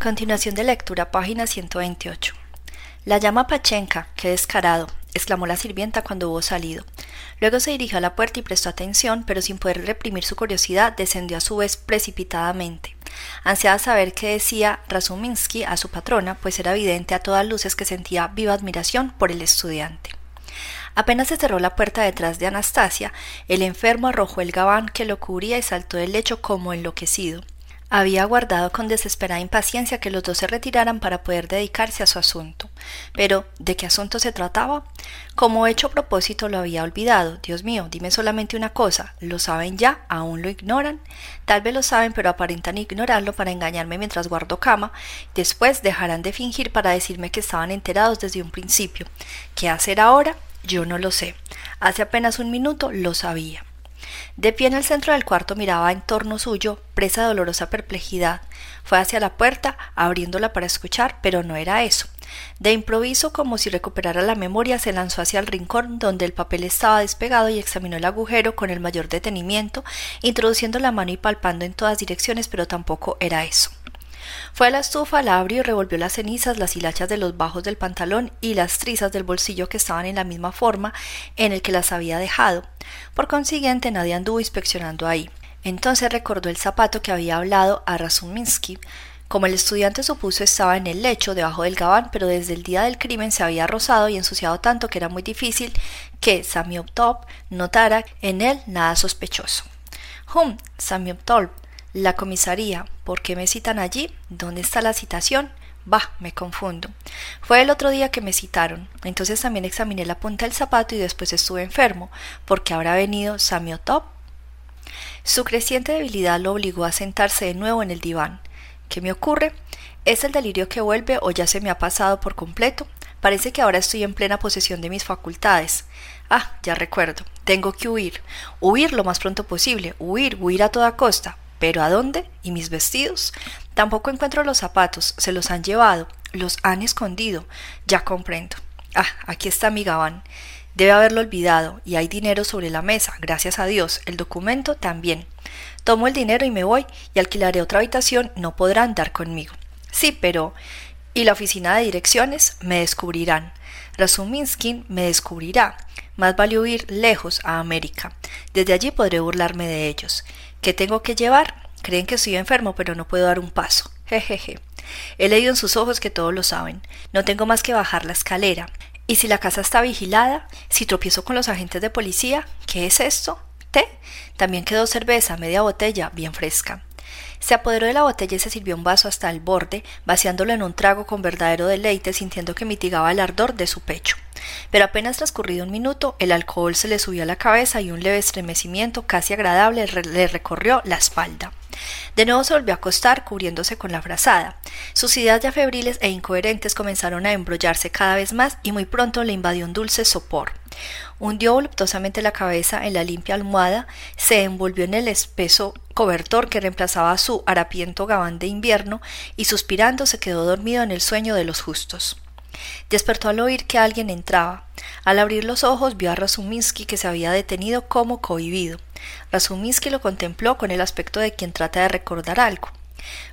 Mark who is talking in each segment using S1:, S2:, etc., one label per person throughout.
S1: Continuación de lectura, página 128. La llama Pachenka, qué descarado, exclamó la sirvienta cuando hubo salido. Luego se dirigió a la puerta y prestó atención, pero sin poder reprimir su curiosidad, descendió a su vez precipitadamente. Ansiaba saber qué decía Razuminsky a su patrona, pues era evidente a todas luces que sentía viva admiración por el estudiante. Apenas se cerró la puerta detrás de Anastasia, el enfermo arrojó el gabán que lo cubría y saltó del lecho como enloquecido. Había aguardado con desesperada impaciencia que los dos se retiraran para poder dedicarse a su asunto. Pero, ¿de qué asunto se trataba? Como hecho propósito lo había olvidado. Dios mío, dime solamente una cosa. ¿Lo saben ya? ¿Aún lo ignoran? Tal vez lo saben, pero aparentan ignorarlo para engañarme mientras guardo cama. Después dejarán de fingir para decirme que estaban enterados desde un principio. ¿Qué hacer ahora? Yo no lo sé. Hace apenas un minuto lo sabía. De pie en el centro del cuarto miraba en torno suyo, presa de dolorosa perplejidad. Fue hacia la puerta, abriéndola para escuchar, pero no era eso. De improviso, como si recuperara la memoria, se lanzó hacia el rincón donde el papel estaba despegado y examinó el agujero con el mayor detenimiento, introduciendo la mano y palpando en todas direcciones, pero tampoco era eso. Fue a la estufa, la abrió y revolvió las cenizas, las hilachas de los bajos del pantalón y las trizas del bolsillo que estaban en la misma forma en el que las había dejado. Por consiguiente, nadie anduvo inspeccionando ahí. Entonces recordó el zapato que había hablado a Razuminsky. Como el estudiante supuso estaba en el lecho debajo del gabán, pero desde el día del crimen se había rozado y ensuciado tanto que era muy difícil que Samioptop notara en él nada sospechoso. Hum, Samioptop, la comisaría. ¿Por qué me citan allí? ¿Dónde está la citación? Bah, me confundo. Fue el otro día que me citaron. Entonces también examiné la punta del zapato y después estuve enfermo. porque habrá venido Samiotop? Su creciente debilidad lo obligó a sentarse de nuevo en el diván. ¿Qué me ocurre? ¿Es el delirio que vuelve o ya se me ha pasado por completo? Parece que ahora estoy en plena posesión de mis facultades. Ah, ya recuerdo. Tengo que huir. Huir lo más pronto posible. Huir, huir a toda costa. ¿Pero a dónde? ¿Y mis vestidos? Tampoco encuentro los zapatos. Se los han llevado. Los han escondido. Ya comprendo. Ah, aquí está mi gabán. Debe haberlo olvidado, y hay dinero sobre la mesa, gracias a Dios. El documento también. Tomo el dinero y me voy, y alquilaré otra habitación. No podrá andar conmigo. Sí, pero. ¿Y la oficina de direcciones? Me descubrirán. Razuminsky me descubrirá. Más vale huir lejos a América. Desde allí podré burlarme de ellos. ¿Qué tengo que llevar? Creen que estoy enfermo, pero no puedo dar un paso. Jejeje. He leído en sus ojos que todos lo saben. No tengo más que bajar la escalera. ¿Y si la casa está vigilada? ¿Si tropiezo con los agentes de policía? ¿Qué es esto? ¿Té? También quedó cerveza, media botella, bien fresca. Se apoderó de la botella y se sirvió un vaso hasta el borde, vaciándolo en un trago con verdadero deleite, sintiendo que mitigaba el ardor de su pecho. Pero apenas transcurrido un minuto, el alcohol se le subió a la cabeza y un leve estremecimiento casi agradable le recorrió la espalda. De nuevo se volvió a acostar, cubriéndose con la frazada. Sus ideas ya febriles e incoherentes comenzaron a embrollarse cada vez más y muy pronto le invadió un dulce sopor. Hundió voluptuosamente la cabeza en la limpia almohada, se envolvió en el espeso cobertor que reemplazaba su harapiento gabán de invierno y suspirando se quedó dormido en el sueño de los justos. Despertó al oír que alguien entraba. Al abrir los ojos vio a Razuminsky que se había detenido como cohibido. Razuminsky lo contempló con el aspecto de quien trata de recordar algo.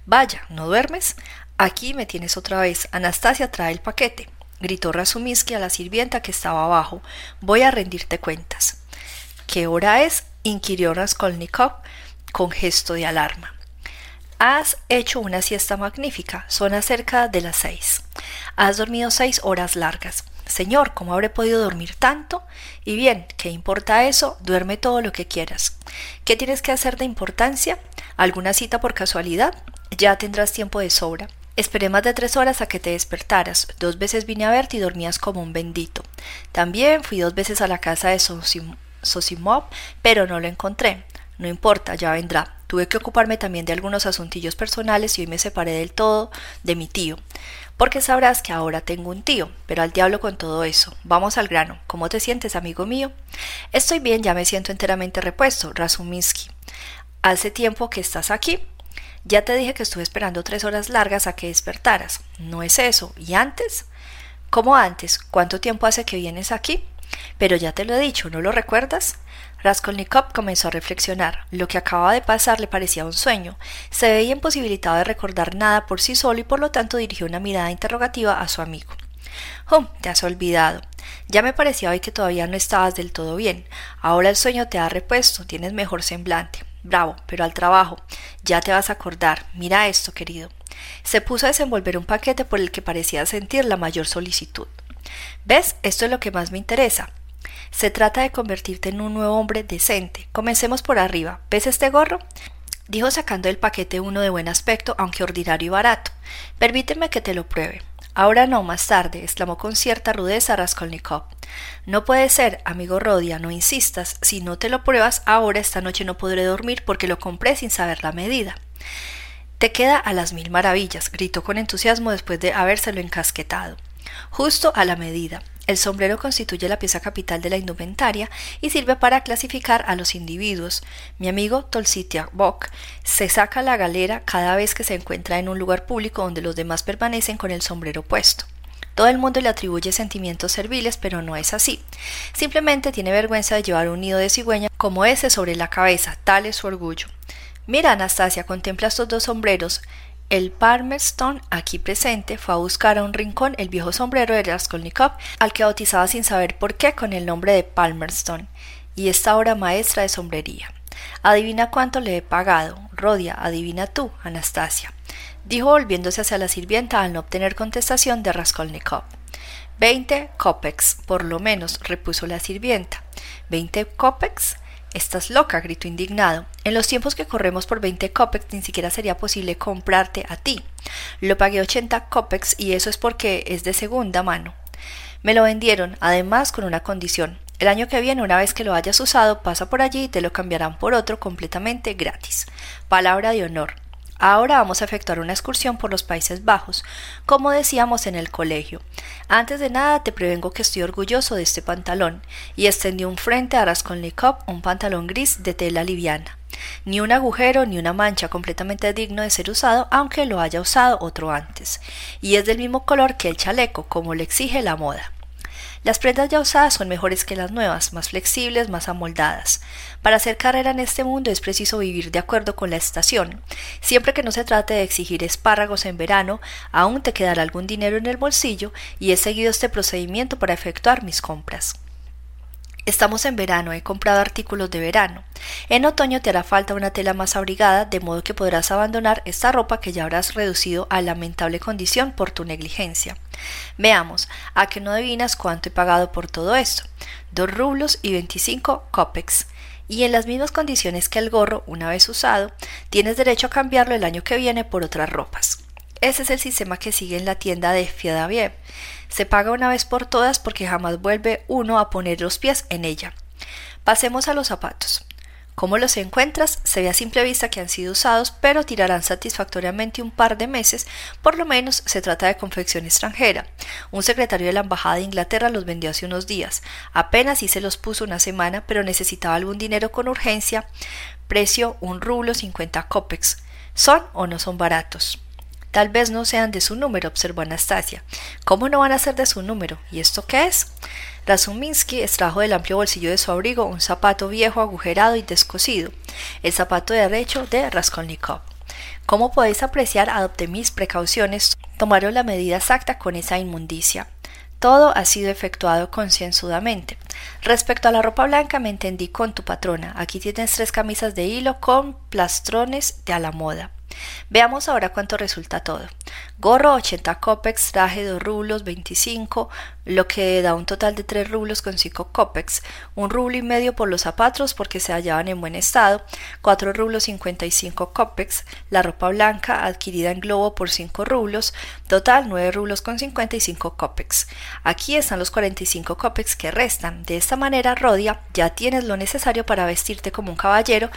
S1: Vaya, ¿no duermes? Aquí me tienes otra vez. Anastasia trae el paquete gritó Razuminsky a la sirvienta que estaba abajo. Voy a rendirte cuentas. ¿Qué hora es? inquirió Raskolnikov con gesto de alarma. Has hecho una siesta magnífica. Son acerca de las seis. Has dormido seis horas largas. Señor, ¿cómo habré podido dormir tanto? Y bien, ¿qué importa eso? Duerme todo lo que quieras. ¿Qué tienes que hacer de importancia? ¿Alguna cita por casualidad? Ya tendrás tiempo de sobra. Esperé más de tres horas a que te despertaras. Dos veces vine a verte y dormías como un bendito. También fui dos veces a la casa de Sosimov, pero no lo encontré. No importa, ya vendrá. Tuve que ocuparme también de algunos asuntillos personales y hoy me separé del todo de mi tío. Porque sabrás que ahora tengo un tío, pero al diablo con todo eso. Vamos al grano. ¿Cómo te sientes, amigo mío? Estoy bien, ya me siento enteramente repuesto, Razuminsky. Hace tiempo que estás aquí. Ya te dije que estuve esperando tres horas largas a que despertaras. No es eso. ¿Y antes? ¿Cómo antes? ¿Cuánto tiempo hace que vienes aquí? Pero ya te lo he dicho, ¿no lo recuerdas? Raskolnikov comenzó a reflexionar. Lo que acababa de pasar le parecía un sueño. Se veía imposibilitado de recordar nada por sí solo y por lo tanto dirigió una mirada interrogativa a su amigo. Oh, te has olvidado. Ya me parecía hoy que todavía no estabas del todo bien. Ahora el sueño te ha repuesto, tienes mejor semblante. Bravo, pero al trabajo. Ya te vas a acordar. Mira esto, querido. Se puso a desenvolver un paquete por el que parecía sentir la mayor solicitud. ¿Ves? Esto es lo que más me interesa. Se trata de convertirte en un nuevo hombre decente. Comencemos por arriba. ¿Ves este gorro? Dijo sacando del paquete uno de buen aspecto, aunque ordinario y barato. Permíteme que te lo pruebe. Ahora no, más tarde, exclamó con cierta rudeza Raskolnikov. No puede ser, amigo Rodia, no insistas. Si no te lo pruebas ahora, esta noche no podré dormir porque lo compré sin saber la medida. Te queda a las mil maravillas, gritó con entusiasmo después de habérselo encasquetado. Justo a la medida. El sombrero constituye la pieza capital de la indumentaria y sirve para clasificar a los individuos. Mi amigo Bok se saca la galera cada vez que se encuentra en un lugar público donde los demás permanecen con el sombrero puesto. Todo el mundo le atribuye sentimientos serviles, pero no es así. Simplemente tiene vergüenza de llevar un nido de cigüeña como ese sobre la cabeza, tal es su orgullo. Mira, Anastasia, contempla estos dos sombreros. El Palmerston, aquí presente, fue a buscar a un rincón el viejo sombrero de Raskolnikov, al que bautizaba sin saber por qué con el nombre de Palmerston, y esta obra maestra de sombrería. Adivina cuánto le he pagado. Rodia, adivina tú, Anastasia. Dijo volviéndose hacia la sirvienta al no obtener contestación de Raskolnikov. Veinte kopecks, por lo menos, repuso la sirvienta. ¿Veinte kopecks? Estás loca, gritó indignado. En los tiempos que corremos por veinte kopecks ni siquiera sería posible comprarte a ti. Lo pagué ochenta kopecks y eso es porque es de segunda mano. Me lo vendieron, además con una condición. El año que viene, una vez que lo hayas usado, pasa por allí y te lo cambiarán por otro completamente gratis. Palabra de honor. Ahora vamos a efectuar una excursión por los Países Bajos, como decíamos en el colegio. Antes de nada te prevengo que estoy orgulloso de este pantalón, y extendió un frente a Raskolnikov un pantalón gris de tela liviana. Ni un agujero ni una mancha completamente digno de ser usado, aunque lo haya usado otro antes. Y es del mismo color que el chaleco, como le exige la moda. Las prendas ya usadas son mejores que las nuevas, más flexibles, más amoldadas. Para hacer carrera en este mundo es preciso vivir de acuerdo con la estación. Siempre que no se trate de exigir espárragos en verano, aún te quedará algún dinero en el bolsillo y he seguido este procedimiento para efectuar mis compras. Estamos en verano, he comprado artículos de verano. En otoño te hará falta una tela más abrigada, de modo que podrás abandonar esta ropa que ya habrás reducido a lamentable condición por tu negligencia. Veamos, ¿a que no adivinas cuánto he pagado por todo esto? Dos rublos y veinticinco kopecks. Y en las mismas condiciones que el gorro, una vez usado, tienes derecho a cambiarlo el año que viene por otras ropas. Ese es el sistema que sigue en la tienda de Fiadaviev. Se paga una vez por todas porque jamás vuelve uno a poner los pies en ella. Pasemos a los zapatos. ¿Cómo los encuentras? Se ve a simple vista que han sido usados, pero tirarán satisfactoriamente un par de meses, por lo menos se trata de confección extranjera. Un secretario de la Embajada de Inglaterra los vendió hace unos días. Apenas y se los puso una semana, pero necesitaba algún dinero con urgencia. Precio un rublo cincuenta kopecks. ¿Son o no son baratos? Tal vez no sean de su número, observó Anastasia. ¿Cómo no van a ser de su número? ¿Y esto qué es? Razuminsky extrajo del amplio bolsillo de su abrigo un zapato viejo, agujerado y descosido, el zapato de derecho de Raskolnikov. Como podéis apreciar, adopté mis precauciones, tomaron la medida exacta con esa inmundicia. Todo ha sido efectuado concienzudamente. Respecto a la ropa blanca, me entendí con tu patrona. Aquí tienes tres camisas de hilo con plastrones de a la moda. Veamos ahora cuánto resulta todo. Gorro 80 copex, traje 2 rublos 25, lo que da un total de 3 rublos con 5 copex, un rublo y medio por los zapatos porque se hallaban en buen estado, 4 rublos 55 copex, la ropa blanca adquirida en globo por 5 rublos, total 9 rublos con 55 copex. Aquí están los 45 copex que restan. De esta manera, Rodia, ya tienes lo necesario para vestirte como un caballero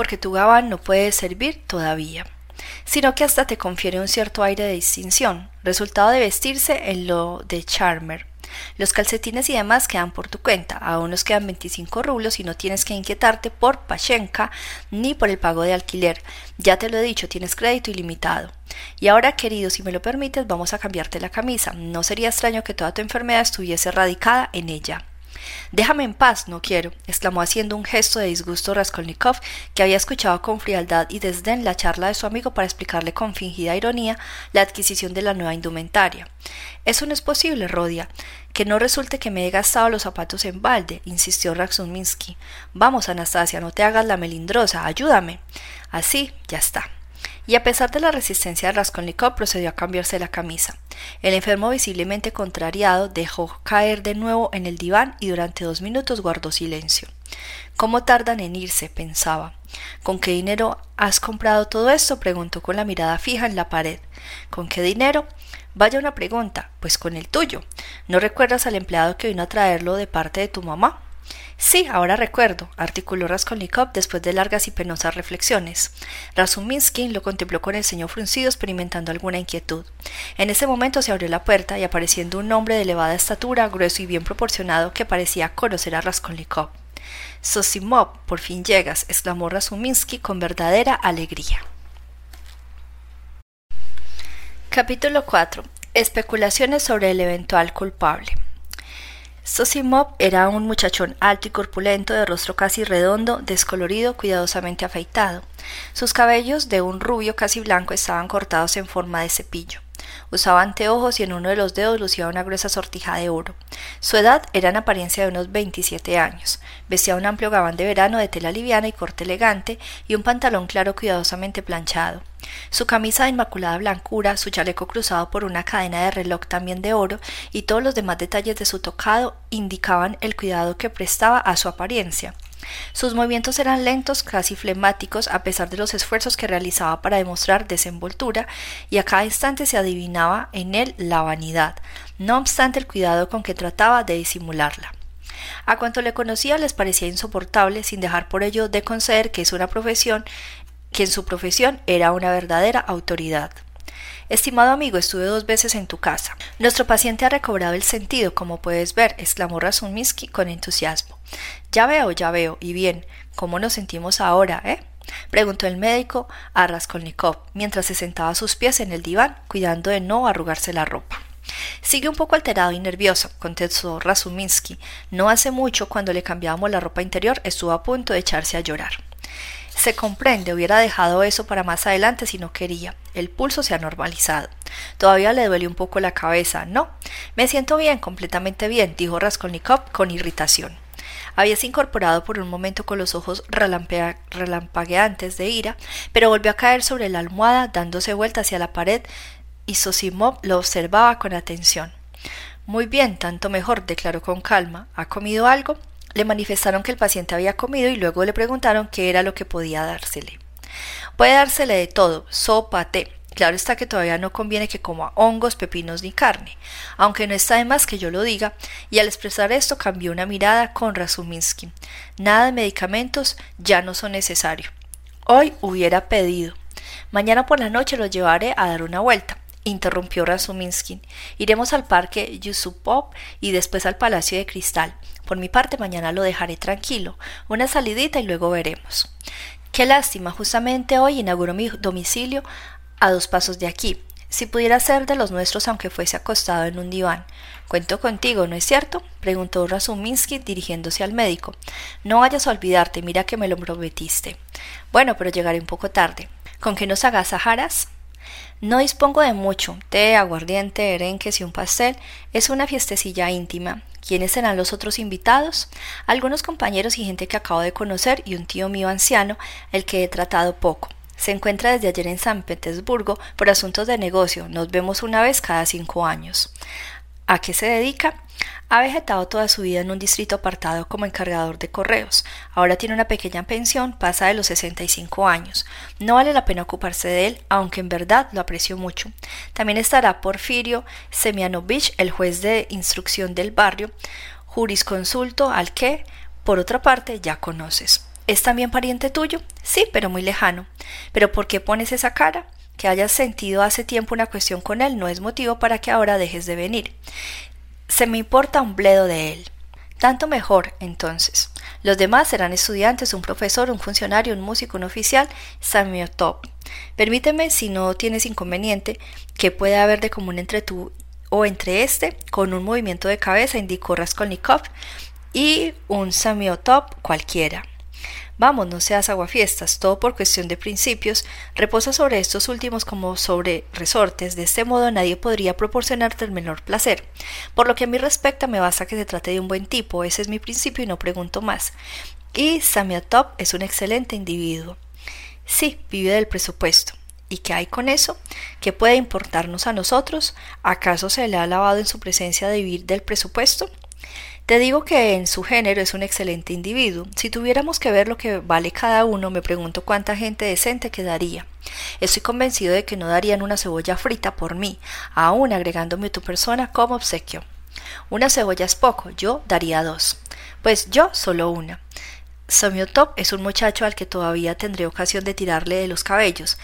S1: porque tu gabán no puede servir todavía, sino que hasta te confiere un cierto aire de distinción, resultado de vestirse en lo de Charmer. Los calcetines y demás quedan por tu cuenta, aún nos quedan 25 rublos y no tienes que inquietarte por Pachenka ni por el pago de alquiler. Ya te lo he dicho, tienes crédito ilimitado. Y ahora, querido, si me lo permites, vamos a cambiarte la camisa. No sería extraño que toda tu enfermedad estuviese radicada en ella. Déjame en paz, no quiero, exclamó haciendo un gesto de disgusto Raskolnikov, que había escuchado con frialdad y desdén la charla de su amigo para explicarle con fingida ironía la adquisición de la nueva indumentaria. Eso no es posible, Rodia. Que no resulte que me he gastado los zapatos en balde, insistió Razuminsky. Vamos, Anastasia, no te hagas la melindrosa, ayúdame. Así, ya está y a pesar de la resistencia de Raskolnikov procedió a cambiarse la camisa. El enfermo visiblemente contrariado dejó caer de nuevo en el diván y durante dos minutos guardó silencio. ¿Cómo tardan en irse? pensaba. ¿Con qué dinero has comprado todo esto? preguntó con la mirada fija en la pared. ¿Con qué dinero? Vaya una pregunta, pues con el tuyo. ¿No recuerdas al empleado que vino a traerlo de parte de tu mamá? Sí, ahora recuerdo, articuló Raskolnikov después de largas y penosas reflexiones. Razuminsky lo contempló con el ceño fruncido, experimentando alguna inquietud. En ese momento se abrió la puerta y apareciendo un hombre de elevada estatura, grueso y bien proporcionado, que parecía conocer a Raskolnikov. Sosimov, por fin llegas, exclamó Razuminsky con verdadera alegría. Capítulo 4. Especulaciones sobre el eventual culpable. Sosimov era un muchachón alto y corpulento, de rostro casi redondo, descolorido, cuidadosamente afeitado. Sus cabellos, de un rubio casi blanco, estaban cortados en forma de cepillo. Usaba anteojos y en uno de los dedos lucía una gruesa sortija de oro. Su edad era en apariencia de unos 27 años. Vestía un amplio gabán de verano de tela liviana y corte elegante y un pantalón claro cuidadosamente planchado. Su camisa de inmaculada blancura, su chaleco cruzado por una cadena de reloj también de oro y todos los demás detalles de su tocado indicaban el cuidado que prestaba a su apariencia. Sus movimientos eran lentos, casi flemáticos, a pesar de los esfuerzos que realizaba para demostrar desenvoltura, y a cada instante se adivinaba en él la vanidad, no obstante el cuidado con que trataba de disimularla. A cuanto le conocía les parecía insoportable, sin dejar por ello de conceder que es una profesión que en su profesión era una verdadera autoridad. Estimado amigo, estuve dos veces en tu casa. Nuestro paciente ha recobrado el sentido, como puedes ver, exclamó Razuminsky con entusiasmo. Ya veo, ya veo, y bien, ¿cómo nos sentimos ahora, eh? preguntó el médico a Raskolnikov, mientras se sentaba a sus pies en el diván, cuidando de no arrugarse la ropa. Sigue un poco alterado y nervioso, contestó Razuminsky. No hace mucho, cuando le cambiábamos la ropa interior, estuvo a punto de echarse a llorar. Se comprende, hubiera dejado eso para más adelante si no quería. El pulso se ha normalizado. Todavía le duele un poco la cabeza, ¿no? Me siento bien, completamente bien, dijo Raskolnikov con irritación. Habíase incorporado por un momento con los ojos relampagueantes de ira, pero volvió a caer sobre la almohada, dándose vuelta hacia la pared, y Sosimov lo observaba con atención. Muy bien, tanto mejor, declaró con calma. ¿Ha comido algo? Le manifestaron que el paciente había comido y luego le preguntaron qué era lo que podía dársele. Puede dársele de todo, sopa, té. Claro está que todavía no conviene que coma hongos, pepinos ni carne, aunque no está de más que yo lo diga, y al expresar esto cambió una mirada con Razuminsky. Nada de medicamentos ya no son necesarios. Hoy hubiera pedido. Mañana por la noche lo llevaré a dar una vuelta interrumpió Razuminsky. Iremos al parque Yusupov y después al Palacio de Cristal. Por mi parte, mañana lo dejaré tranquilo. Una salidita y luego veremos. Qué lástima, justamente hoy inauguro mi domicilio a dos pasos de aquí. Si pudiera ser de los nuestros aunque fuese acostado en un diván. Cuento contigo, ¿no es cierto? preguntó Razuminsky dirigiéndose al médico. No vayas a olvidarte, mira que me lo prometiste. Bueno, pero llegaré un poco tarde. ¿Con qué nos agasajarás? No dispongo de mucho, té, aguardiente, erenques y un pastel. Es una fiestecilla íntima. ¿Quiénes serán los otros invitados? Algunos compañeros y gente que acabo de conocer y un tío mío anciano, el que he tratado poco. Se encuentra desde ayer en San Petersburgo por asuntos de negocio. Nos vemos una vez cada cinco años. ¿A qué se dedica? Ha vegetado toda su vida en un distrito apartado como encargador de correos. Ahora tiene una pequeña pensión, pasa de los 65 años. No vale la pena ocuparse de él, aunque en verdad lo aprecio mucho. También estará Porfirio Semianovich, el juez de instrucción del barrio, jurisconsulto al que, por otra parte, ya conoces. ¿Es también pariente tuyo? Sí, pero muy lejano. ¿Pero por qué pones esa cara? Que hayas sentido hace tiempo una cuestión con él no es motivo para que ahora dejes de venir. Se me importa un bledo de él. Tanto mejor, entonces. Los demás serán estudiantes, un profesor, un funcionario, un músico, un oficial, Samiotop. Permíteme, si no tienes inconveniente, que puede haber de común entre tú o entre este, con un movimiento de cabeza, indicó Raskolnikov, y un samiotop cualquiera. Vamos, no seas aguafiestas, todo por cuestión de principios, reposa sobre estos últimos como sobre resortes, de este modo nadie podría proporcionarte el menor placer. Por lo que a mí respecta, me basta que se trate de un buen tipo, ese es mi principio y no pregunto más. Y Samiotop es un excelente individuo. Sí, vive del presupuesto. ¿Y qué hay con eso? ¿Qué puede importarnos a nosotros? ¿Acaso se le ha lavado en su presencia de vivir del presupuesto? Te digo que en su género es un excelente individuo. Si tuviéramos que ver lo que vale cada uno, me pregunto cuánta gente decente quedaría. Estoy convencido de que no darían una cebolla frita por mí, aún agregándome tu persona como obsequio. Una cebolla es poco, yo daría dos. Pues yo solo una. Somiotop es un muchacho al que todavía tendré ocasión de tirarle de los cabellos.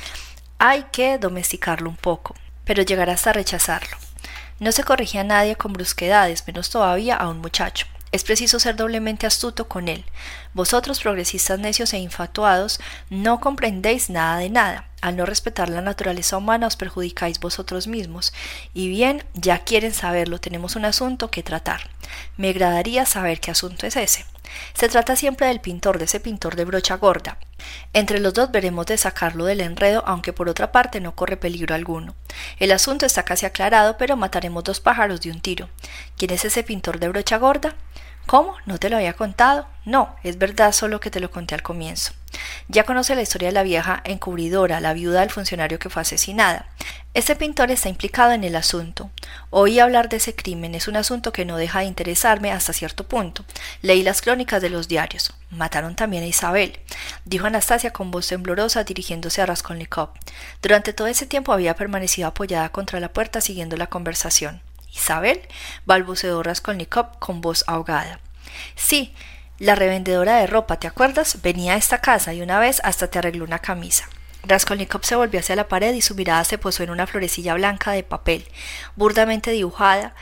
S1: Hay que domesticarlo un poco, pero llegar hasta rechazarlo. No se corrige a nadie con brusquedades, menos todavía a un muchacho. Es preciso ser doblemente astuto con él. Vosotros, progresistas necios e infatuados, no comprendéis nada de nada. Al no respetar la naturaleza humana os perjudicáis vosotros mismos. Y bien, ya quieren saberlo, tenemos un asunto que tratar. Me agradaría saber qué asunto es ese. Se trata siempre del pintor, de ese pintor de brocha gorda. Entre los dos veremos de sacarlo del enredo, aunque por otra parte no corre peligro alguno. El asunto está casi aclarado, pero mataremos dos pájaros de un tiro. ¿Quién es ese pintor de brocha gorda? ¿Cómo? ¿No te lo había contado? No, es verdad solo que te lo conté al comienzo. Ya conoce la historia de la vieja encubridora, la viuda del funcionario que fue asesinada. Este pintor está implicado en el asunto. Oí hablar de ese crimen, es un asunto que no deja de interesarme hasta cierto punto. Leí las crónicas de los diarios. Mataron también a Isabel, dijo Anastasia con voz temblorosa dirigiéndose a Raskolnikov. Durante todo ese tiempo había permanecido apoyada contra la puerta siguiendo la conversación. Isabel, balbuceó Raskolnikov con voz ahogada. Sí, la revendedora de ropa, ¿te acuerdas? Venía a esta casa y una vez hasta te arregló una camisa. Raskolnikov se volvió hacia la pared y su mirada se posó en una florecilla blanca de papel, burdamente dibujada,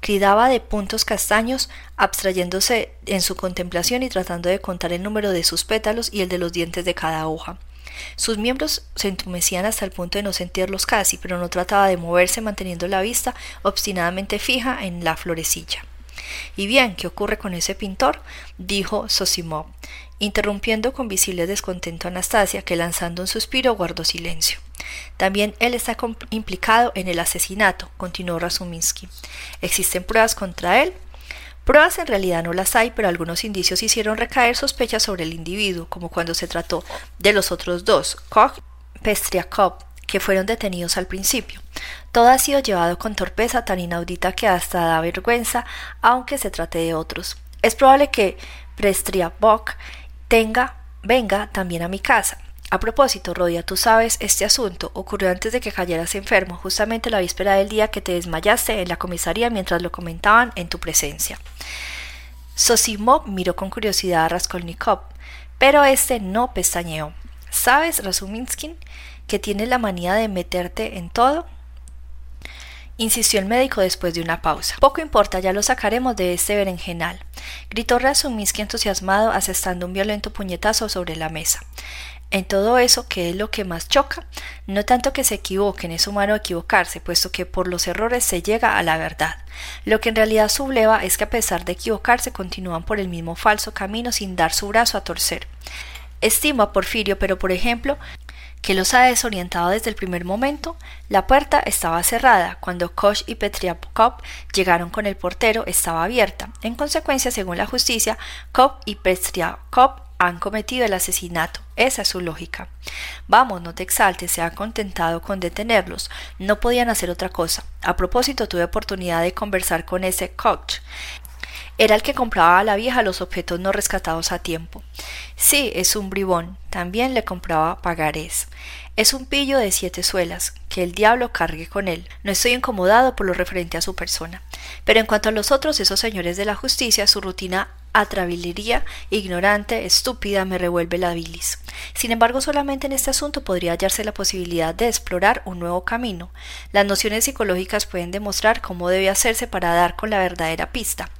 S1: cridaba de puntos castaños, abstrayéndose en su contemplación y tratando de contar el número de sus pétalos y el de los dientes de cada hoja. Sus miembros se entumecían hasta el punto de no sentirlos casi, pero no trataba de moverse manteniendo la vista obstinadamente fija en la florecilla. ¿Y bien, qué ocurre con ese pintor? dijo Sosimov, interrumpiendo con visible descontento a Anastasia, que lanzando un suspiro guardó silencio. También él está implicado en el asesinato, continuó Razuminsky. ¿Existen pruebas contra él? Pruebas en realidad no las hay, pero algunos indicios hicieron recaer sospechas sobre el individuo, como cuando se trató de los otros dos, Koch y Pestriakov, que fueron detenidos al principio. Todo ha sido llevado con torpeza tan inaudita que hasta da vergüenza, aunque se trate de otros. Es probable que Prestriakov tenga, venga también a mi casa. A propósito, Rodia, tú sabes, este asunto ocurrió antes de que cayeras enfermo, justamente la víspera del día que te desmayaste en la comisaría mientras lo comentaban en tu presencia. Sosimov miró con curiosidad a Raskolnikov, pero este no pestañeó. ¿Sabes, Razuminskin, que tienes la manía de meterte en todo? insistió el médico después de una pausa. Poco importa, ya lo sacaremos de este berenjenal, gritó Razuminsky entusiasmado, asestando un violento puñetazo sobre la mesa en todo eso que es lo que más choca, no tanto que se equivoquen, es humano equivocarse, puesto que por los errores se llega a la verdad. Lo que en realidad subleva es que a pesar de equivocarse continúan por el mismo falso camino sin dar su brazo a torcer. Estimo a Porfirio, pero por ejemplo, que los ha desorientado desde el primer momento. La puerta estaba cerrada. Cuando Koch y Petriakov llegaron con el portero, estaba abierta. En consecuencia, según la justicia, Koch y Petriakov han cometido el asesinato. Esa es su lógica. Vamos, no te exaltes, se han contentado con detenerlos. No podían hacer otra cosa. A propósito, tuve oportunidad de conversar con ese Koch. Era el que compraba a la vieja los objetos no rescatados a tiempo. Sí, es un bribón. También le compraba pagarés. Es un pillo de siete suelas. Que el diablo cargue con él. No estoy incomodado por lo referente a su persona. Pero en cuanto a los otros, esos señores de la justicia, su rutina atravilería, ignorante, estúpida, me revuelve la bilis. Sin embargo, solamente en este asunto podría hallarse la posibilidad de explorar un nuevo camino. Las nociones psicológicas pueden demostrar cómo debe hacerse para dar con la verdadera pista.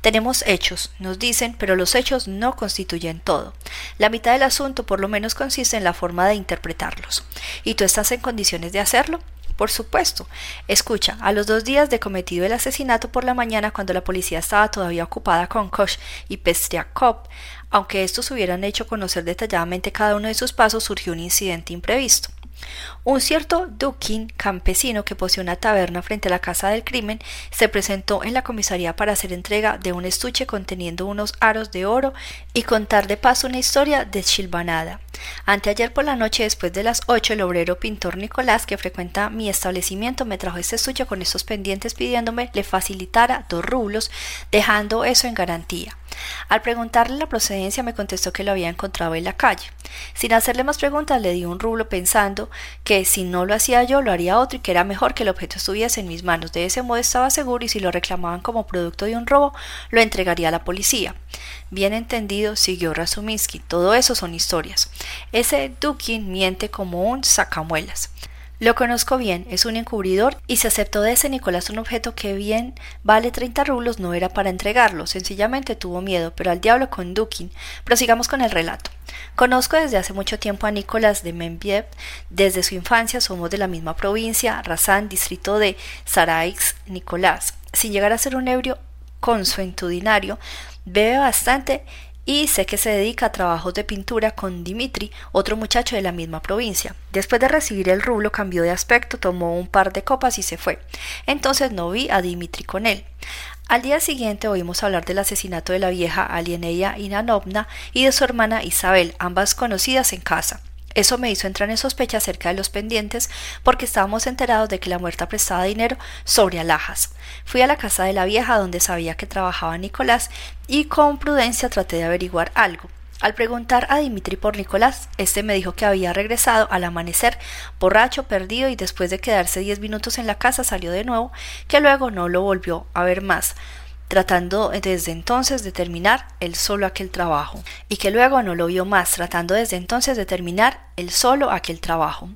S1: Tenemos hechos, nos dicen, pero los hechos no constituyen todo. La mitad del asunto por lo menos consiste en la forma de interpretarlos. ¿Y tú estás en condiciones de hacerlo? Por supuesto. Escucha, a los dos días de cometido el asesinato por la mañana, cuando la policía estaba todavía ocupada con Koch y Pestriakov, aunque estos hubieran hecho conocer detalladamente cada uno de sus pasos, surgió un incidente imprevisto. Un cierto Dukin, campesino que posee una taberna frente a la casa del crimen, se presentó en la comisaría para hacer entrega de un estuche conteniendo unos aros de oro y contar de paso una historia deschilvanada. Anteayer por la noche, después de las ocho, el obrero pintor Nicolás, que frecuenta mi establecimiento, me trajo este estuche con estos pendientes pidiéndome le facilitara dos rublos, dejando eso en garantía. Al preguntarle la procedencia me contestó que lo había encontrado en la calle. Sin hacerle más preguntas le di un rublo pensando que si no lo hacía yo lo haría otro y que era mejor que el objeto estuviese en mis manos. De ese modo estaba seguro y si lo reclamaban como producto de un robo lo entregaría a la policía. Bien entendido, siguió Razuminsky. Todo eso son historias. Ese Dukin miente como un sacamuelas. Lo conozco bien, es un encubridor y se aceptó de ese Nicolás un objeto que bien vale 30 rublos no era para entregarlo, sencillamente tuvo miedo, pero al diablo con Dukin. Prosigamos con el relato. Conozco desde hace mucho tiempo a Nicolás de Menviev, desde su infancia somos de la misma provincia, Razán, distrito de Saraix, Nicolás. Sin llegar a ser un ebrio consuetudinario, bebe bastante y sé que se dedica a trabajos de pintura con Dimitri, otro muchacho de la misma provincia. Después de recibir el rublo cambió de aspecto, tomó un par de copas y se fue. Entonces no vi a Dimitri con él. Al día siguiente oímos hablar del asesinato de la vieja Alieneia Inanovna y de su hermana Isabel, ambas conocidas en casa. Eso me hizo entrar en sospecha acerca de los pendientes porque estábamos enterados de que la muerta prestaba dinero sobre alhajas. Fui a la casa de la vieja donde sabía que trabajaba Nicolás y con prudencia traté de averiguar algo. Al preguntar a Dimitri por Nicolás, este me dijo que había regresado al amanecer, borracho, perdido, y después de quedarse diez minutos en la casa salió de nuevo, que luego no lo volvió a ver más, tratando desde entonces de terminar él solo aquel trabajo, y que luego no lo vio más, tratando desde entonces de terminar él solo aquel trabajo.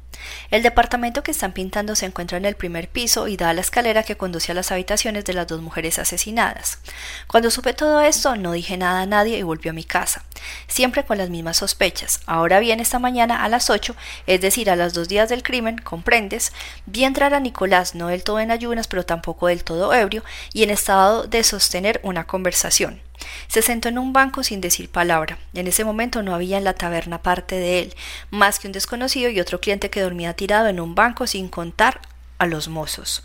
S1: El departamento que están pintando se encuentra en el primer piso y da a la escalera que conduce a las habitaciones de las dos mujeres asesinadas. Cuando supe todo esto, no dije nada a nadie y volví a mi casa, siempre con las mismas sospechas. Ahora bien, esta mañana a las ocho, es decir, a las dos días del crimen, comprendes, vi entrar a Nicolás no del todo en ayunas, pero tampoco del todo ebrio, y en estado de sostener una conversación. Se sentó en un banco sin decir palabra. En ese momento no había en la taberna parte de él, más que un desconocido y otro cliente que dormía tirado en un banco sin contar a los mozos.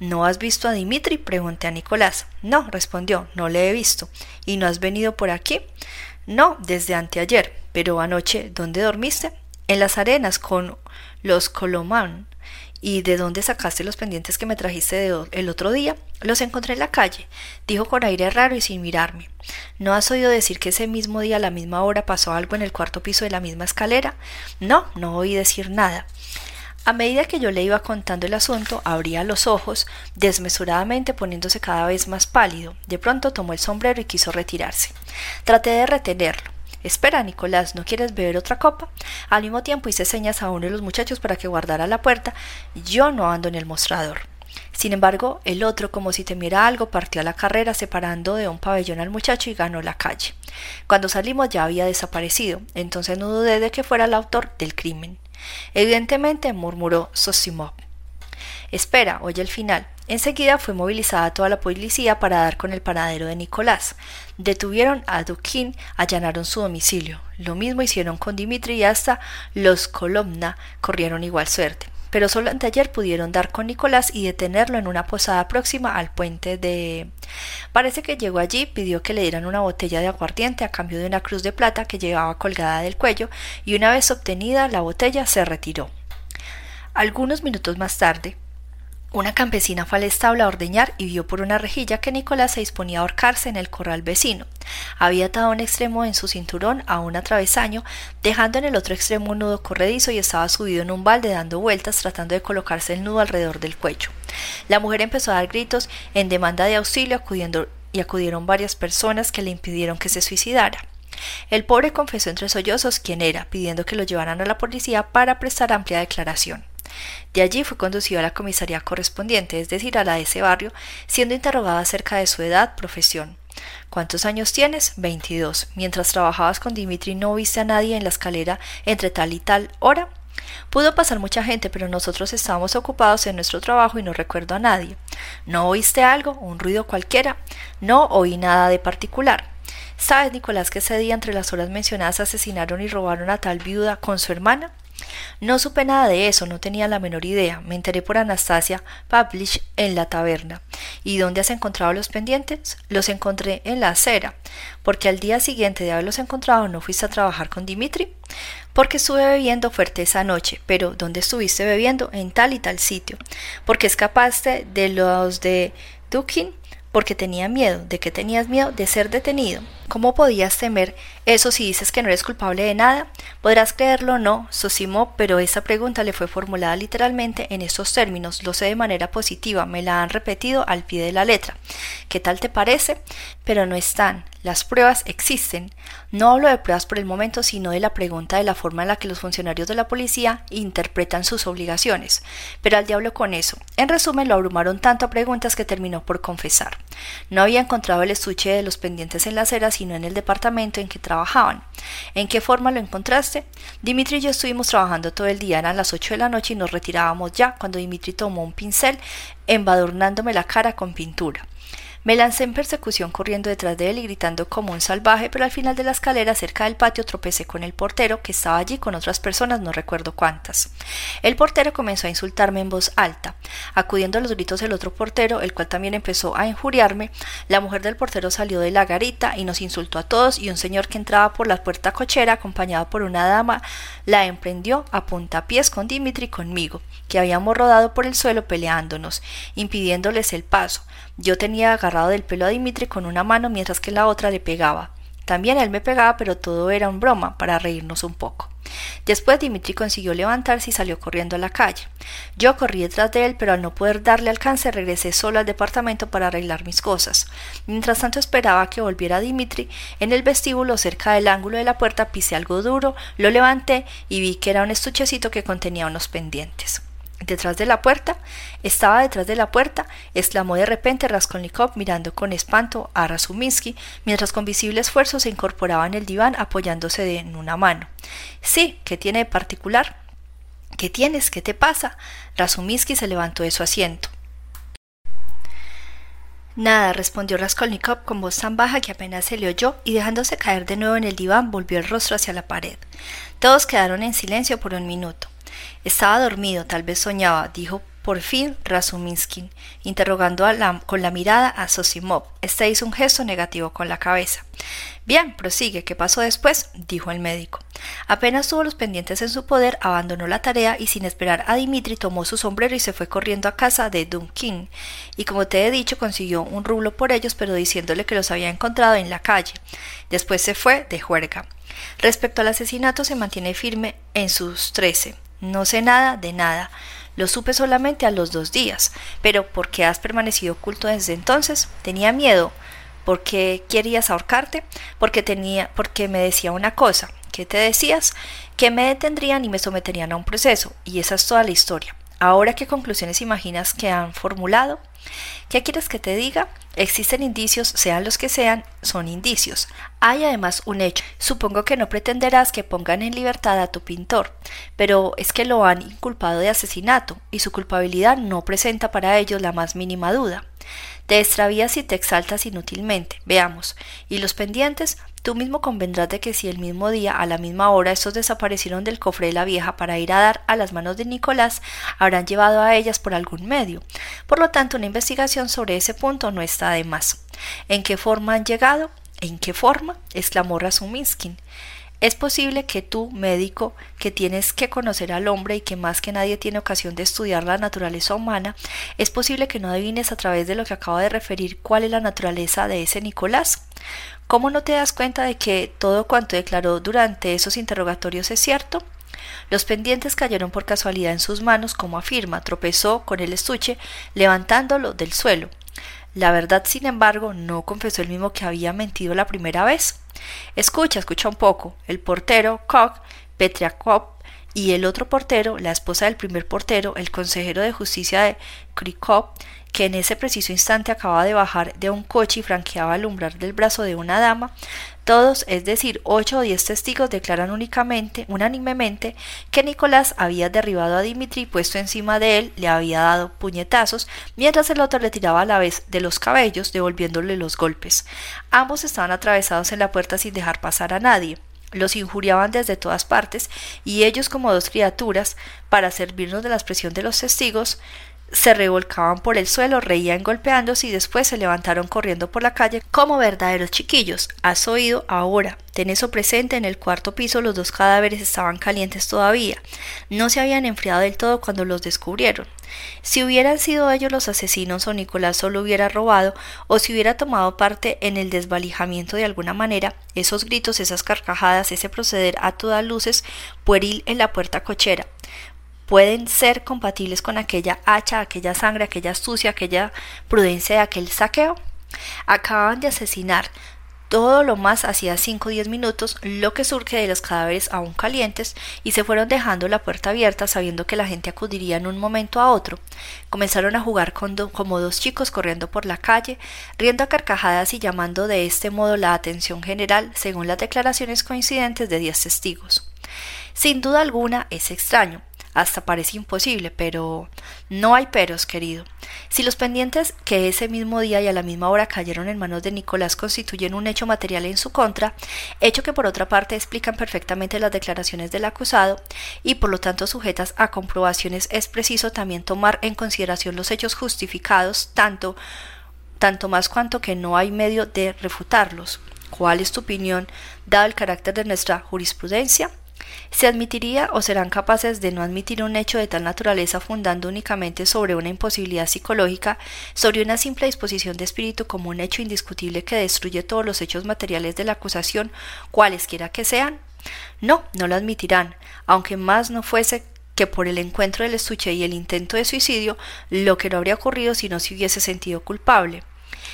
S1: ¿No has visto a Dimitri? pregunté a Nicolás. No, respondió, no le he visto. ¿Y no has venido por aquí? No, desde anteayer. Pero anoche, ¿dónde dormiste? En las arenas con los Colomán. ¿Y de dónde sacaste los pendientes que me trajiste el otro día? Los encontré en la calle, dijo con aire raro y sin mirarme. ¿No has oído decir que ese mismo día a la misma hora pasó algo en el cuarto piso de la misma escalera? No, no oí decir nada. A medida que yo le iba contando el asunto, abría los ojos, desmesuradamente poniéndose cada vez más pálido. De pronto tomó el sombrero y quiso retirarse. Traté de retenerlo. Espera, Nicolás, ¿no quieres beber otra copa? Al mismo tiempo hice señas a uno de los muchachos para que guardara la puerta. Yo no ando en el mostrador. Sin embargo, el otro, como si temiera algo, partió a la carrera separando de un pabellón al muchacho y ganó la calle. Cuando salimos ya había desaparecido, entonces no dudé de que fuera el autor del crimen. Evidentemente, murmuró Sosimov. Espera, oye el final. Enseguida fue movilizada toda la policía para dar con el paradero de Nicolás. Detuvieron a Dukin, allanaron su domicilio. Lo mismo hicieron con Dimitri y hasta los Kolomna corrieron igual suerte. Pero solo anteayer pudieron dar con Nicolás y detenerlo en una posada próxima al puente de. Parece que llegó allí, pidió que le dieran una botella de aguardiente a cambio de una cruz de plata que llevaba colgada del cuello, y una vez obtenida la botella se retiró. Algunos minutos más tarde, una campesina fue al establo a ordeñar y vio por una rejilla que Nicolás se disponía a ahorcarse en el corral vecino. Había atado un extremo en su cinturón a un atravesaño, dejando en el otro extremo un nudo corredizo y estaba subido en un balde dando vueltas tratando de colocarse el nudo alrededor del cuello. La mujer empezó a dar gritos en demanda de auxilio acudiendo y acudieron varias personas que le impidieron que se suicidara. El pobre confesó entre sollozos quién era, pidiendo que lo llevaran a la policía para prestar amplia declaración. De allí fue conducido a la comisaría correspondiente, es decir, a la de ese barrio, siendo interrogado acerca de su edad, profesión. ¿Cuántos años tienes? Veintidós. Mientras trabajabas con Dimitri no viste a nadie en la escalera entre tal y tal hora. Pudo pasar mucha gente, pero nosotros estábamos ocupados en nuestro trabajo y no recuerdo a nadie. ¿No oíste algo? ¿Un ruido cualquiera? No oí nada de particular. ¿Sabes, Nicolás, que ese día entre las horas mencionadas asesinaron y robaron a tal viuda con su hermana? No supe nada de eso, no tenía la menor idea. Me enteré por Anastasia Pavlich en la taberna. ¿Y dónde has encontrado los pendientes? Los encontré en la acera. Porque al día siguiente de haberlos encontrado no fuiste a trabajar con Dimitri. Porque estuve bebiendo fuerte esa noche. Pero ¿dónde estuviste bebiendo? En tal y tal sitio. Porque escapaste de los de Dukin porque tenía miedo. ¿De qué tenías miedo? De ser detenido. ¿Cómo podías temer eso si dices que no eres culpable de nada? Podrás creerlo o no, Sosimo, pero esa pregunta le fue formulada literalmente en estos términos. Lo sé de manera positiva, me la han repetido al pie de la letra. ¿Qué tal te parece? Pero no están. Las pruebas existen. No hablo de pruebas por el momento, sino de la pregunta de la forma en la que los funcionarios de la policía interpretan sus obligaciones. Pero al diablo con eso. En resumen, lo abrumaron tanto a preguntas que terminó por confesar. No había encontrado el estuche de los pendientes en la acera, sino en el departamento en que trabajaban. ¿En qué forma lo encontraste? Dimitri y yo estuvimos trabajando todo el día, eran las ocho de la noche y nos retirábamos ya, cuando Dimitri tomó un pincel, embadurnándome la cara con pintura. Me lancé en persecución corriendo detrás de él y gritando como un salvaje, pero al final de la escalera cerca del patio tropecé con el portero, que estaba allí con otras personas, no recuerdo cuántas. El portero comenzó a insultarme en voz alta. Acudiendo a los gritos del otro portero, el cual también empezó a injuriarme, la mujer del portero salió de la garita y nos insultó a todos y un señor que entraba por la puerta cochera acompañado por una dama la emprendió a puntapiés con Dimitri y conmigo, que habíamos rodado por el suelo peleándonos, impidiéndoles el paso. Yo tenía agarrado del pelo a Dimitri con una mano mientras que la otra le pegaba. También él me pegaba, pero todo era un broma, para reírnos un poco. Después Dimitri consiguió levantarse y salió corriendo a la calle. Yo corrí detrás de él, pero al no poder darle alcance regresé solo al departamento para arreglar mis cosas. Mientras tanto esperaba que volviera Dimitri, en el vestíbulo cerca del ángulo de la puerta pisé algo duro, lo levanté y vi que era un estuchecito que contenía unos pendientes detrás de la puerta, estaba detrás de la puerta, exclamó de repente Raskolnikov mirando con espanto a Razuminsky, mientras con visible esfuerzo se incorporaba en el diván apoyándose en una mano. Sí, ¿qué tiene de particular? ¿Qué tienes? ¿Qué te pasa? Razuminsky se levantó de su asiento. Nada, respondió Raskolnikov con voz tan baja que apenas se le oyó y dejándose caer de nuevo en el diván volvió el rostro hacia la pared. Todos quedaron en silencio por un minuto. Estaba dormido, tal vez soñaba, dijo por fin Razuminsky, interrogando con la mirada a Sosimov. Este hizo un gesto negativo con la cabeza. Bien, prosigue. ¿Qué pasó después? dijo el médico. Apenas tuvo los pendientes en su poder, abandonó la tarea y sin esperar a Dimitri tomó su sombrero y se fue corriendo a casa de Dunkin. Y como te he dicho, consiguió un rublo por ellos, pero diciéndole que los había encontrado en la calle. Después se fue de juerga. Respecto al asesinato, se mantiene firme en sus trece. No sé nada de nada. Lo supe solamente a los dos días. Pero ¿por qué has permanecido oculto desde entonces? Tenía miedo. ¿Por qué querías ahorcarte? Porque tenía, porque me decía una cosa. ¿Qué te decías? Que me detendrían y me someterían a un proceso. Y esa es toda la historia. Ahora, ¿qué conclusiones imaginas que han formulado? ¿Qué quieres que te diga? Existen indicios, sean los que sean, son indicios. Hay además un hecho. Supongo que no pretenderás que pongan en libertad a tu pintor, pero es que lo han inculpado de asesinato, y su culpabilidad no presenta para ellos la más mínima duda. Te extravías y te exaltas inútilmente. Veamos. ¿Y los pendientes? Tú mismo convendrás de que si el mismo día, a la misma hora, estos desaparecieron del cofre de la vieja para ir a dar a las manos de Nicolás, habrán llevado a ellas por algún medio. Por lo tanto, una investigación sobre ese punto no está de más. ¿En qué forma han llegado? ¿En qué forma? exclamó Razuminskin. Es posible que tú, médico, que tienes que conocer al hombre y que más que nadie tiene ocasión de estudiar la naturaleza humana, es posible que no adivines a través de lo que acabo de referir cuál es la naturaleza de ese Nicolás. ¿Cómo no te das cuenta de que todo cuanto declaró durante esos interrogatorios es cierto? Los pendientes cayeron por casualidad en sus manos, como afirma, tropezó con el estuche, levantándolo del suelo. La verdad, sin embargo, no confesó el mismo que había mentido la primera vez. Escucha, escucha un poco. El portero, Koch, Petriakov, y el otro portero, la esposa del primer portero, el consejero de justicia de que en ese preciso instante acaba de bajar de un coche y franqueaba el umbral del brazo de una dama, todos, es decir, ocho o diez testigos declaran únicamente, unánimemente, que Nicolás había derribado a Dimitri y puesto encima de él, le había dado puñetazos, mientras el otro le tiraba a la vez de los cabellos, devolviéndole los golpes. Ambos estaban atravesados en la puerta sin dejar pasar a nadie los injuriaban desde todas partes, y ellos como dos criaturas, para servirnos de la expresión de los testigos, se revolcaban por el suelo, reían golpeándose y después se levantaron corriendo por la calle como verdaderos chiquillos. Has oído ahora. Ten eso presente, en el cuarto piso los dos cadáveres estaban calientes todavía. No se habían enfriado del todo cuando los descubrieron. Si hubieran sido ellos los asesinos o Nicolás solo hubiera robado o si hubiera tomado parte en el desvalijamiento de alguna manera, esos gritos, esas carcajadas, ese proceder a todas luces pueril en la puerta cochera, pueden ser compatibles con aquella hacha, aquella sangre, aquella astucia, aquella prudencia de aquel saqueo? Acaban de asesinar todo lo más hacía cinco o diez minutos lo que surge de los cadáveres aún calientes y se fueron dejando la puerta abierta sabiendo que la gente acudiría en un momento a otro. Comenzaron a jugar como dos chicos corriendo por la calle, riendo a carcajadas y llamando de este modo la atención general según las declaraciones coincidentes de diez testigos. Sin duda alguna es extraño, hasta parece imposible, pero no hay peros, querido. Si los pendientes que ese mismo día y a la misma hora cayeron en manos de Nicolás constituyen un hecho material en su contra, hecho que por otra parte explican perfectamente las declaraciones del acusado y por lo tanto sujetas a comprobaciones, es preciso también tomar en consideración los hechos justificados tanto tanto más cuanto que no hay medio de refutarlos. ¿Cuál es tu opinión, dado el carácter de nuestra jurisprudencia? ¿Se admitiría o serán capaces de no admitir un hecho de tal naturaleza fundando únicamente sobre una imposibilidad psicológica, sobre una simple disposición de espíritu como un hecho indiscutible que destruye todos los hechos materiales de la acusación, cualesquiera que sean? No, no lo admitirán, aunque más no fuese que por el encuentro del estuche y el intento de suicidio, lo que no habría ocurrido si no se hubiese sentido culpable.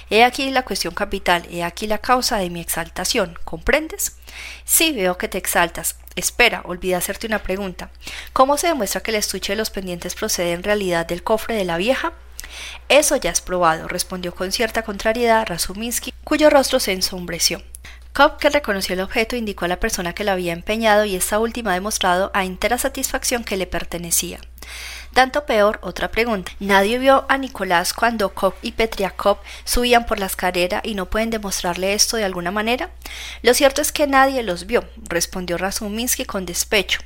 S1: He aquí la cuestión capital, he aquí la causa de mi exaltación, ¿comprendes? Sí, veo que te exaltas. Espera, olvidé hacerte una pregunta. ¿Cómo se demuestra que el estuche de los pendientes procede en realidad del cofre de la vieja? Eso ya es probado, respondió con cierta contrariedad Razuminsky, cuyo rostro se ensombreció. Cobb, que reconoció el objeto, indicó a la persona que lo había empeñado y esta última ha demostrado a entera satisfacción que le pertenecía. Tanto peor, otra pregunta. Nadie vio a Nicolás cuando Koch y Petriakov subían por la escalera y no pueden demostrarle esto de alguna manera. Lo cierto es que nadie los vio, respondió Razuminsky con despecho.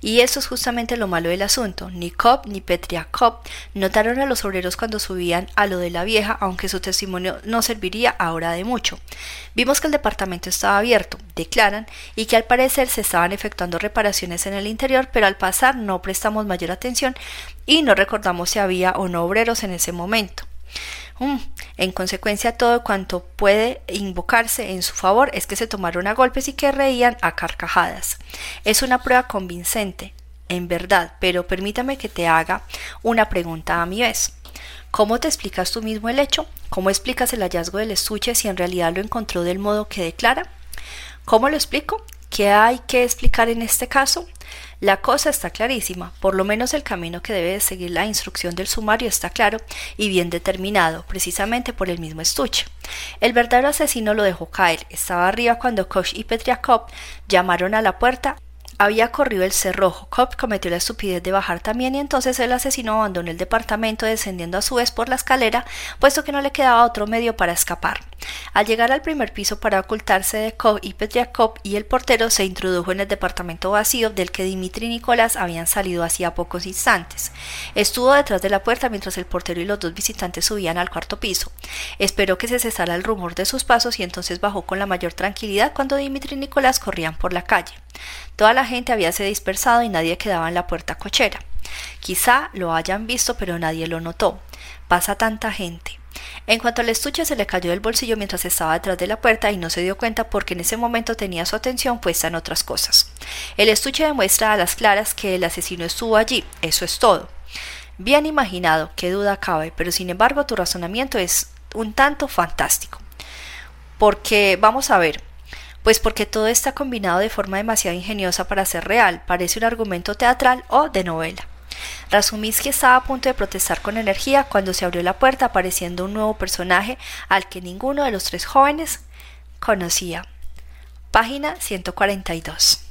S1: Y eso es justamente lo malo del asunto. Ni Koch ni Petriakov notaron a los obreros cuando subían a lo de la vieja, aunque su testimonio no serviría ahora de mucho. Vimos que el departamento estaba abierto, declaran, y que al parecer se estaban efectuando reparaciones en el interior, pero al pasar no prestamos mayor atención y no recordamos si había o no obreros en ese momento. Mm, en consecuencia, todo cuanto puede invocarse en su favor es que se tomaron a golpes y que reían a carcajadas. Es una prueba convincente, en verdad, pero permítame que te haga una pregunta a mi vez. ¿Cómo te explicas tú mismo el hecho? ¿Cómo explicas el hallazgo del estuche si en realidad lo encontró del modo que declara? ¿Cómo lo explico? ¿Qué hay que explicar en este caso? La cosa está clarísima, por lo menos el camino que debe seguir la instrucción del sumario está claro y bien determinado, precisamente por el mismo estuche. El verdadero asesino lo dejó caer, estaba arriba cuando Koch y Petriakov llamaron a la puerta había corrido el cerrojo. Cobb cometió la estupidez de bajar también y entonces el asesino abandonó el departamento descendiendo a su vez por la escalera, puesto que no le quedaba otro medio para escapar. Al llegar al primer piso para ocultarse de Cobb y Petriakov y el portero se introdujo en el departamento vacío del que Dimitri y Nicolás habían salido hacía pocos instantes. Estuvo detrás de la puerta mientras el portero y los dos visitantes subían al cuarto piso. Esperó que se cesara el rumor de sus pasos y entonces bajó con la mayor tranquilidad cuando Dimitri y Nicolás corrían por la calle. Toda la gente habíase dispersado y nadie quedaba en la puerta cochera. Quizá lo hayan visto, pero nadie lo notó. Pasa tanta gente. En cuanto al estuche se le cayó del bolsillo mientras estaba detrás de la puerta y no se dio cuenta porque en ese momento tenía su atención puesta en otras cosas. El estuche demuestra a las claras que el asesino estuvo allí, eso es todo. Bien imaginado, qué duda cabe, pero sin embargo tu razonamiento es un tanto fantástico. Porque, vamos a ver, Pues porque todo está combinado de forma demasiado ingeniosa para ser real, parece un argumento teatral o de novela. Razuminsky estaba a punto de protestar con energía cuando se abrió la puerta apareciendo un nuevo personaje al que ninguno de los tres jóvenes conocía. Página 142.